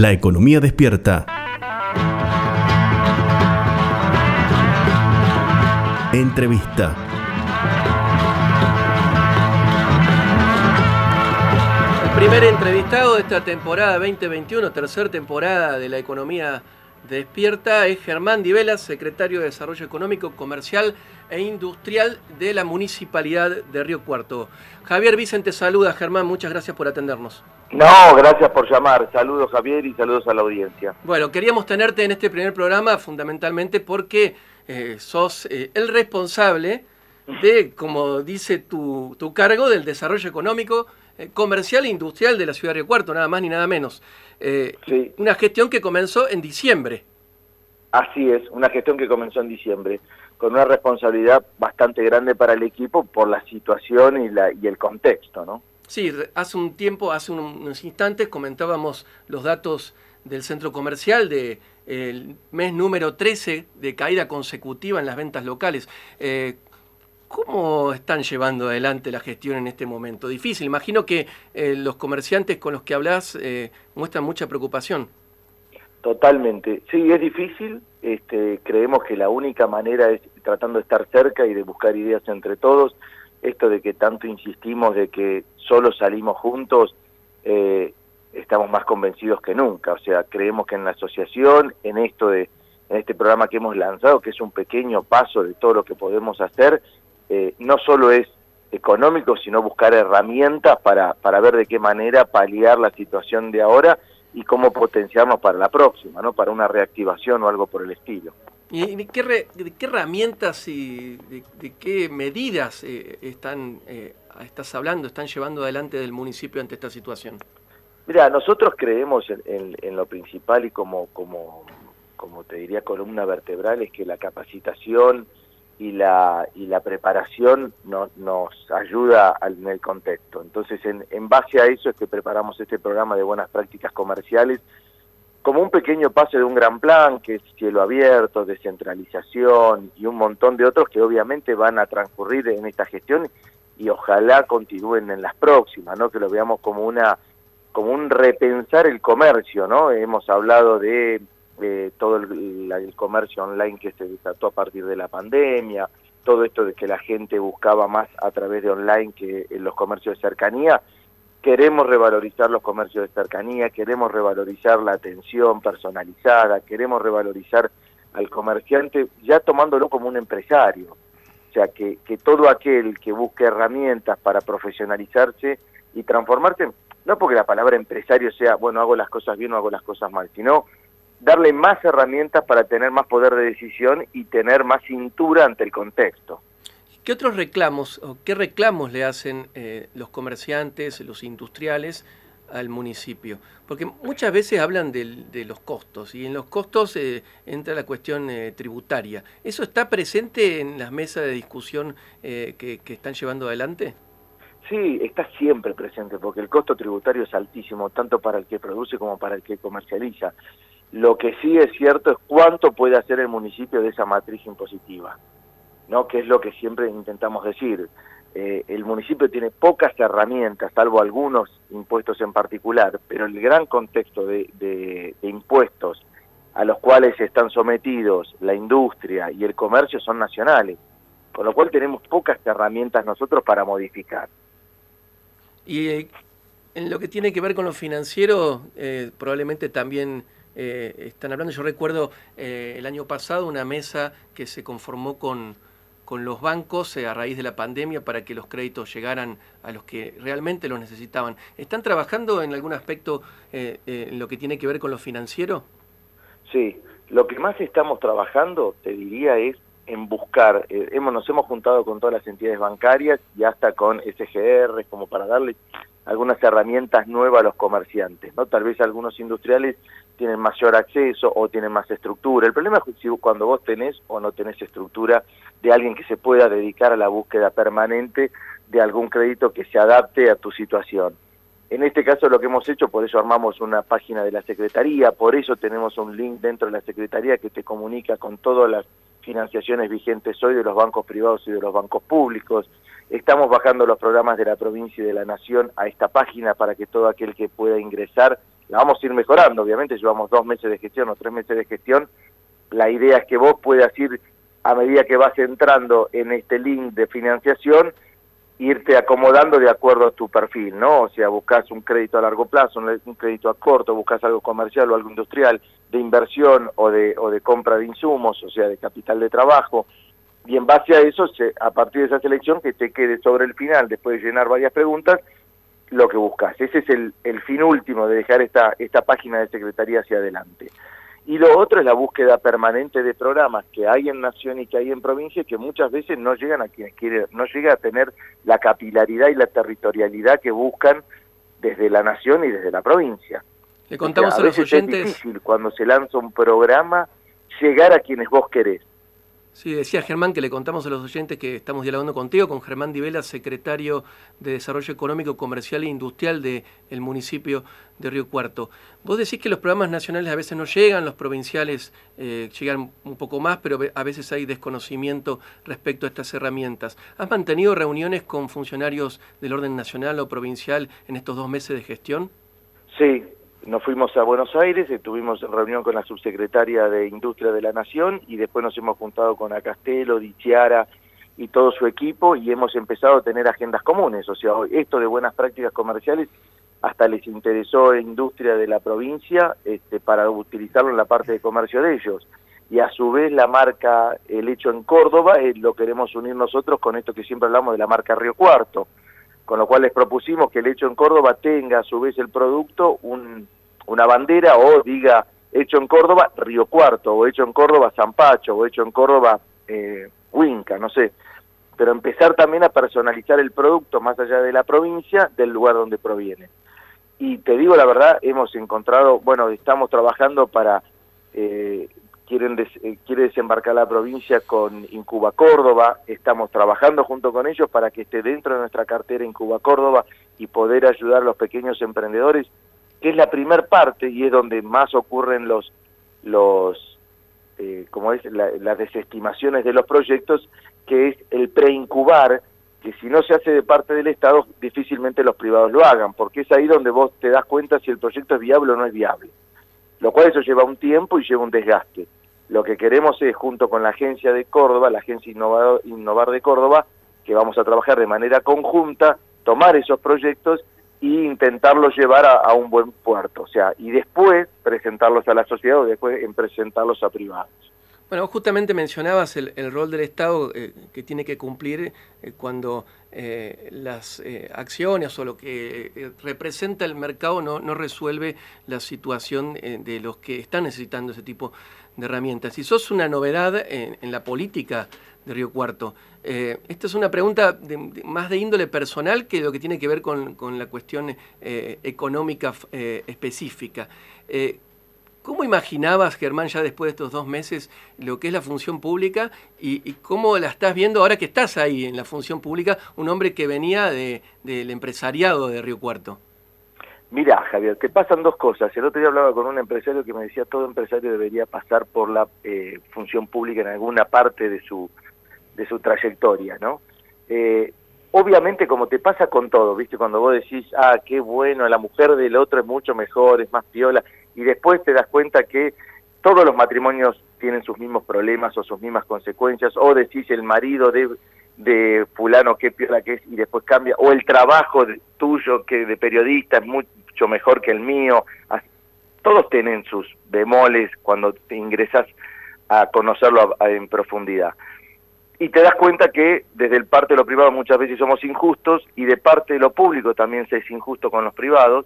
La economía despierta. Entrevista. El primer entrevistado de esta temporada 2021, tercera temporada de la economía despierta, es Germán Divelas, secretario de Desarrollo Económico, Comercial e Industrial de la Municipalidad de Río Cuarto. Javier Vicente saluda, Germán, muchas gracias por atendernos. No, gracias por llamar. Saludos Javier y saludos a la audiencia. Bueno, queríamos tenerte en este primer programa fundamentalmente porque eh, sos eh, el responsable de, como dice tu, tu cargo, del desarrollo económico, eh, comercial e industrial de la ciudad de Río Cuarto, nada más ni nada menos. sí. Una gestión que comenzó en diciembre. Así es, una gestión que comenzó en diciembre, con una responsabilidad bastante grande para el equipo por la situación y, la, y el contexto, ¿no? Sí, hace un tiempo, hace unos instantes comentábamos los datos del centro comercial de el mes número 13 de caída consecutiva en las ventas locales. Eh, ¿Cómo están llevando adelante la gestión en este momento? Difícil, imagino que eh, los comerciantes con los que hablas eh, muestran mucha preocupación. Totalmente. Sí, es difícil. Este, creemos que la única manera es tratando de estar cerca y de buscar ideas entre todos. Esto de que tanto insistimos de que solo salimos juntos, eh, estamos más convencidos que nunca. O sea, creemos que en la asociación, en esto de, en este programa que hemos lanzado, que es un pequeño paso de todo lo que podemos hacer, eh, no solo es económico, sino buscar herramientas para, para ver de qué manera paliar la situación de ahora y cómo potenciarnos para la próxima, ¿no? Para una reactivación o algo por el estilo. ¿Y de qué, re, de qué herramientas y de, de qué medidas eh, están, eh, estás hablando, están llevando adelante del municipio ante esta situación? Mira, nosotros creemos en, en, en lo principal y como, como, como te diría columna vertebral es que la capacitación y la, y la preparación no, nos ayuda en el contexto. Entonces, en, en base a eso es que preparamos este programa de buenas prácticas comerciales como un pequeño paso de un gran plan que es cielo abierto, descentralización y un montón de otros que obviamente van a transcurrir en esta gestión y ojalá continúen en las próximas, ¿no? Que lo veamos como una como un repensar el comercio, ¿no? Hemos hablado de eh, todo el, comercio online que se desató a partir de la pandemia, todo esto de que la gente buscaba más a través de online que en los comercios de cercanía, queremos revalorizar los comercios de cercanía, queremos revalorizar la atención personalizada, queremos revalorizar al comerciante ya tomándolo como un empresario. O sea, que, que todo aquel que busque herramientas para profesionalizarse y transformarse, no porque la palabra empresario sea, bueno, hago las cosas bien o hago las cosas mal, sino darle más herramientas para tener más poder de decisión y tener más cintura ante el contexto. ¿Qué otros reclamos o qué reclamos le hacen eh, los comerciantes, los industriales al municipio? Porque muchas veces hablan de, de los costos y en los costos eh, entra la cuestión eh, tributaria. ¿Eso está presente en las mesas de discusión eh, que, que están llevando adelante? Sí, está siempre presente porque el costo tributario es altísimo, tanto para el que produce como para el que comercializa. Lo que sí es cierto es cuánto puede hacer el municipio de esa matriz impositiva, ¿no? Que es lo que siempre intentamos decir. Eh, el municipio tiene pocas herramientas, salvo algunos impuestos en particular, pero el gran contexto de, impuestos a los cuales están sometidos la industria y el comercio son nacionales, con lo cual tenemos pocas herramientas nosotros para modificar. Y eh, en lo que tiene que ver con lo financiero, eh, probablemente también eh, están hablando, yo recuerdo eh, el año pasado una mesa que se conformó con, con los bancos eh, a raíz de la pandemia para que los créditos llegaran a los que realmente los necesitaban. ¿Están trabajando en algún aspecto en lo que tiene que ver con lo financiero? Sí, lo que más estamos trabajando, te diría, es en buscar, eh, hemos, nos hemos juntado con todas las entidades bancarias y hasta con SGR como para darle algunas herramientas nuevas a los comerciantes, ¿no? Tal vez algunos industriales tienen mayor acceso o tienen más estructura. El problema es cuando vos tenés o no tenés estructura de alguien que se pueda dedicar a la búsqueda permanente de algún crédito que se adapte a tu situación. En este caso lo que hemos hecho, por eso armamos una página de la Secretaría, por eso tenemos un link dentro de la Secretaría que te comunica con todas las financiaciones vigentes hoy de los bancos privados y de los bancos públicos. Estamos bajando los programas de la provincia y de la nación a esta página para que todo aquel que pueda ingresar la vamos a ir mejorando, obviamente llevamos dos meses de gestión o tres meses de gestión, la idea es que vos puedas ir a medida que vas entrando en este link de financiación, irte acomodando de acuerdo a tu perfil, ¿no? O sea, buscas un crédito a largo plazo, un crédito a corto, buscas algo comercial o algo industrial, de inversión o de, o de compra de insumos, o sea, de capital de trabajo, y en base a eso, a partir de esa selección, que te quede sobre el final, después de llenar varias preguntas, lo que buscas. Ese es el, el fin último de dejar esta, esta página de Secretaría hacia adelante. Y lo otro es la búsqueda permanente de programas que hay en nación y que hay en provincia que muchas veces no llegan a quienes quieren, no llega a tener la capilaridad y la territorialidad que buscan desde la nación y desde la provincia. Le contamos a, los oyentes. Es difícil cuando se lanza un programa llegar a quienes vos querés. Sí, decía Germán que le contamos a los oyentes que estamos dialogando contigo, con Germán Divela, secretario de Desarrollo Económico, Comercial e Industrial del municipio de Río Cuarto. Vos decís que los programas nacionales a veces no llegan, los provinciales eh, llegan un poco más, pero a veces hay desconocimiento respecto a estas herramientas. ¿Has mantenido reuniones con funcionarios del orden nacional o provincial en estos dos meses de gestión? Sí, nos fuimos a Buenos Aires, tuvimos reunión con la subsecretaria de Industria de la Nación y después nos hemos juntado con Acastelo, Dichiara y todo su equipo y hemos empezado a tener agendas comunes. O sea, esto de buenas prácticas comerciales hasta les interesó a Industria de la provincia este, para utilizarlo en la parte de comercio de ellos. Y a su vez la marca El Hecho en Córdoba eh, lo queremos unir nosotros con esto que siempre hablamos de la marca Río Cuarto con lo cual les propusimos que el hecho en Córdoba tenga a su vez el producto una bandera o diga hecho en Córdoba Río Cuarto, o hecho en Córdoba San Pacho, o hecho en Córdoba eh, Huinca, no sé. Pero empezar también a personalizar el producto más allá de la provincia, del lugar donde proviene. Y te digo la verdad, hemos encontrado, bueno, estamos trabajando para eh, quieren eh, quiere desembarcar la provincia con Incuba Córdoba, estamos trabajando junto con ellos para que esté dentro de nuestra cartera Incuba Córdoba y poder ayudar a los pequeños emprendedores, que es la primer parte y es donde más ocurren los, los eh, como es, las desestimaciones de los proyectos, que es el preincubar, que si no se hace de parte del Estado, difícilmente los privados lo hagan, porque es ahí donde vos te das cuenta si el proyecto es viable o no es viable. Lo cual eso lleva un tiempo y lleva un desgaste. Lo que queremos es, junto con la agencia de Córdoba, la agencia Innovar de Córdoba, que vamos a trabajar de manera conjunta, tomar esos proyectos e intentarlos llevar a, un buen puerto, o sea, y después presentarlos a la sociedad o después en presentarlos a privados. Bueno, justamente mencionabas el, rol del Estado eh, que tiene que cumplir eh, cuando eh, las acciones o lo que representa el mercado no, no resuelve la situación de los que están necesitando ese tipo de herramientas. Si sos una novedad en, la política de Río Cuarto, esta es una pregunta más de índole personal que lo que tiene que ver con, con la cuestión económica específica. ¿Cómo imaginabas, Germán, ya después de estos dos meses, lo que es la función pública y, cómo la estás viendo ahora que estás ahí en la función pública, un hombre que venía del empresariado de Río Cuarto? Mira, Javier, te pasan dos cosas. El otro día hablaba con un empresario que me decía todo empresario debería pasar por la eh, función pública en alguna parte de su de su trayectoria, ¿no? Eh, obviamente, como te pasa con todo, ¿viste? Cuando vos decís, ah, qué bueno, la mujer del otro es mucho mejor, es más piola, y después te das cuenta que todos los matrimonios tienen sus mismos problemas o sus mismas consecuencias, o decís el marido de, de fulano qué piola que es y después cambia, o el trabajo tuyo que de periodista es mucho mejor que el mío, todos tienen sus bemoles cuando te ingresas a conocerlo en profundidad. Y te das cuenta que desde el parte de lo privado muchas veces somos injustos y de parte de lo público también se es injusto con los privados,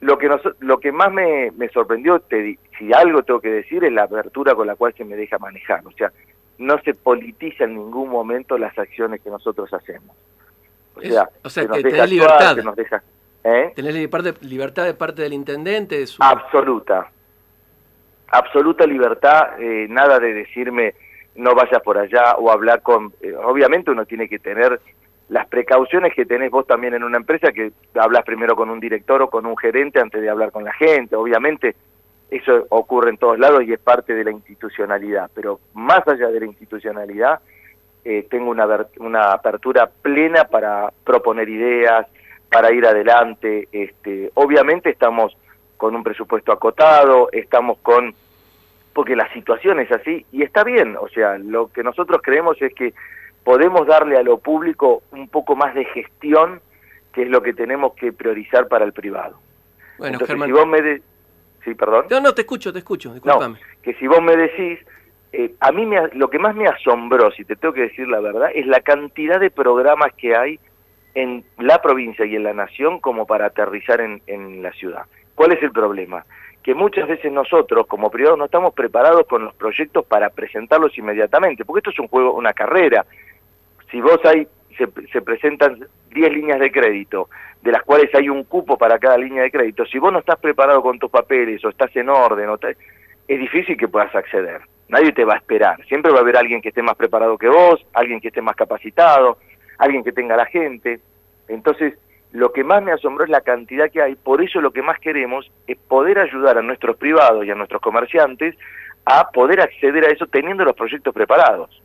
lo que, lo que más me, sorprendió, te, si algo tengo que decir, es la apertura con la cual se me deja manejar. O sea, no se politiza en ningún momento las acciones que nosotros hacemos. O sea, o sea que tenés libertad. nos deja, ¿eh? Tenés libertad de parte del intendente. Absoluta. Absoluta libertad, eh, nada de decirme no vayas por allá o hablar con... Eh, obviamente uno tiene que tener las precauciones que tenés vos también en una empresa, que hablas primero con un director o con un gerente antes de hablar con la gente, obviamente eso ocurre en todos lados y es parte de la institucionalidad, pero más allá de la institucionalidad, eh, tengo una, una apertura plena para proponer ideas, para ir adelante, este, obviamente estamos con un presupuesto acotado, estamos con porque la situación es así y está bien, o sea, lo que nosotros creemos es que podemos darle a lo público un poco más de gestión, que es lo que tenemos que priorizar para el privado. Bueno, Entonces, Germán. si vos me de- sí, perdón. No, no, te escucho, te escucho, No, discúlpame. que si vos me decís, eh, a mí me, lo que más me asombró, si te tengo que decir la verdad, es la cantidad de programas que hay en la provincia y en la nación como para aterrizar en, en la ciudad. ¿Cuál es el problema? Que muchas veces nosotros, como privados, no estamos preparados con los proyectos para presentarlos inmediatamente, porque esto es un juego, una carrera. Si vos hay, se, se presentan 10 líneas de crédito, de las cuales hay un cupo para cada línea de crédito, si vos no estás preparado con tus papeles o estás en orden, ta- es difícil que puedas acceder. Nadie te va a esperar. Siempre va a haber alguien que esté más preparado que vos, alguien que esté más capacitado, alguien que tenga la gente. Entonces, lo que más me asombró es la cantidad que hay. Por eso lo que más queremos es poder ayudar a nuestros privados y a nuestros comerciantes a poder acceder a eso teniendo los proyectos preparados.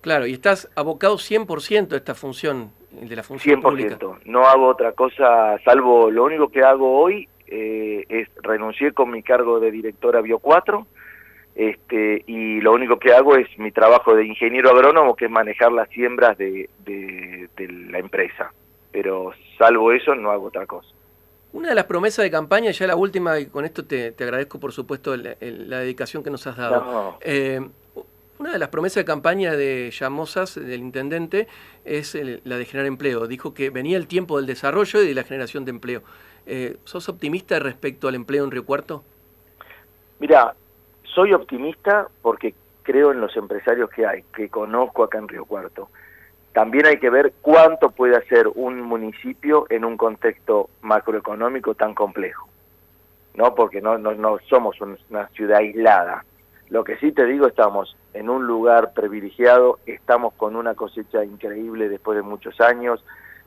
Claro, y estás abocado 100% a esta función, de la función 100%. pública. No hago otra cosa, salvo lo único que hago hoy eh, es renuncié con mi cargo de directora Bio 4 este, y lo único que hago es mi trabajo de ingeniero agrónomo, que es manejar las siembras de, de- de la empresa. Pero salvo eso, no hago otra cosa. Una de las promesas de campaña, ya la última, y con esto te, te agradezco por supuesto el- el- la dedicación que nos has dado. No. Eh, una de las promesas de campaña de Llamosas, del intendente, es la de generar empleo. Dijo que venía el tiempo del desarrollo y de la generación de empleo. Eh, ¿Sos optimista respecto al empleo en Río Cuarto? Mira, soy optimista porque creo en los empresarios que hay, que conozco acá en Río Cuarto. También hay que ver cuánto puede hacer un municipio en un contexto macroeconómico tan complejo, ¿no? Porque no, somos un- una ciudad aislada. Lo que sí te digo, estamos en un lugar privilegiado, estamos con una cosecha increíble después de muchos años,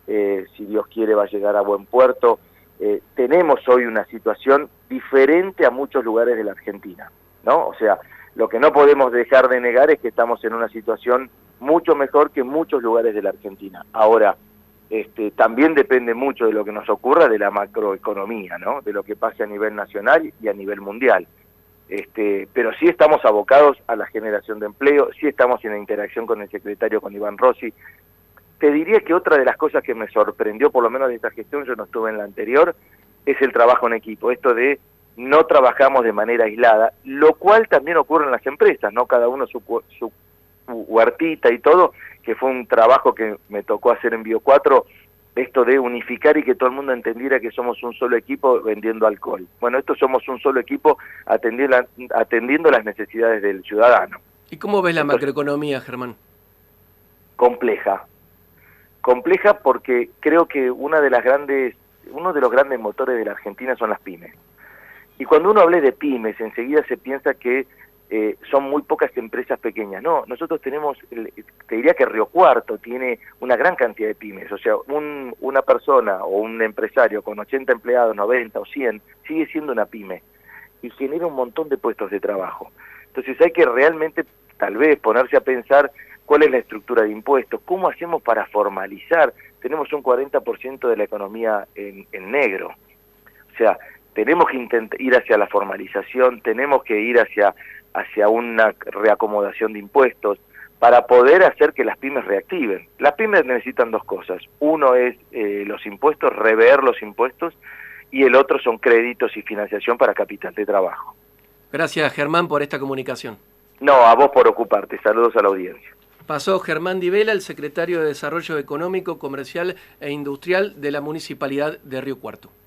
eh, si Dios quiere va a llegar a buen puerto. Eh, tenemos hoy una situación diferente a muchos lugares de la Argentina, ¿no? O sea, lo que no podemos dejar de negar es que estamos en una situación mucho mejor que muchos lugares de la Argentina. Ahora, este, también depende mucho de lo que nos ocurra de la macroeconomía, ¿no? De lo que pase a nivel nacional y a nivel mundial. Este, pero sí estamos abocados a la generación de empleo, sí estamos en interacción con el secretario, con Iván Rossi. Te diría que otra de las cosas que me sorprendió, por lo menos de esta gestión, yo no estuve en la anterior, es el trabajo en equipo, esto de no trabajamos de manera aislada, lo cual también ocurre en las empresas, ¿no? Cada uno su, su huertita y todo, que fue un trabajo que me tocó hacer en Bio 4, esto de unificar y que todo el mundo entendiera que somos un solo equipo vendiendo alcohol. Bueno, esto somos un solo equipo atendiendo, atendiendo las necesidades del ciudadano. ¿Y cómo ves la Entonces- macroeconomía, Germán? Compleja. Compleja porque creo que una de las grandes, uno de los grandes motores de la Argentina son las pymes. Y cuando uno hable de pymes, enseguida se piensa que eh, son muy pocas empresas pequeñas. No, nosotros tenemos, te diría que Río Cuarto tiene una gran cantidad de pymes. O sea, un- una persona o un empresario con 80 empleados, 90 o 100, sigue siendo una pyme y genera un montón de puestos de trabajo. Entonces hay que realmente, tal vez, ponerse a pensar cuál es la estructura de impuestos, cómo hacemos para formalizar. Tenemos un 40% de la economía en, en negro. O sea, tenemos que ir hacia la formalización, tenemos que ir hacia, hacia una reacomodación de impuestos para poder hacer que las pymes reactiven. Las pymes necesitan dos cosas. Uno es eh, los impuestos, rever los impuestos, y el otro son créditos y financiación para capital de trabajo. Gracias, Germán, por esta comunicación. No, a vos por ocuparte. Saludos a la audiencia. Pasó Germán Divela, el secretario de Desarrollo Económico, Comercial e Industrial de la Municipalidad de Río Cuarto.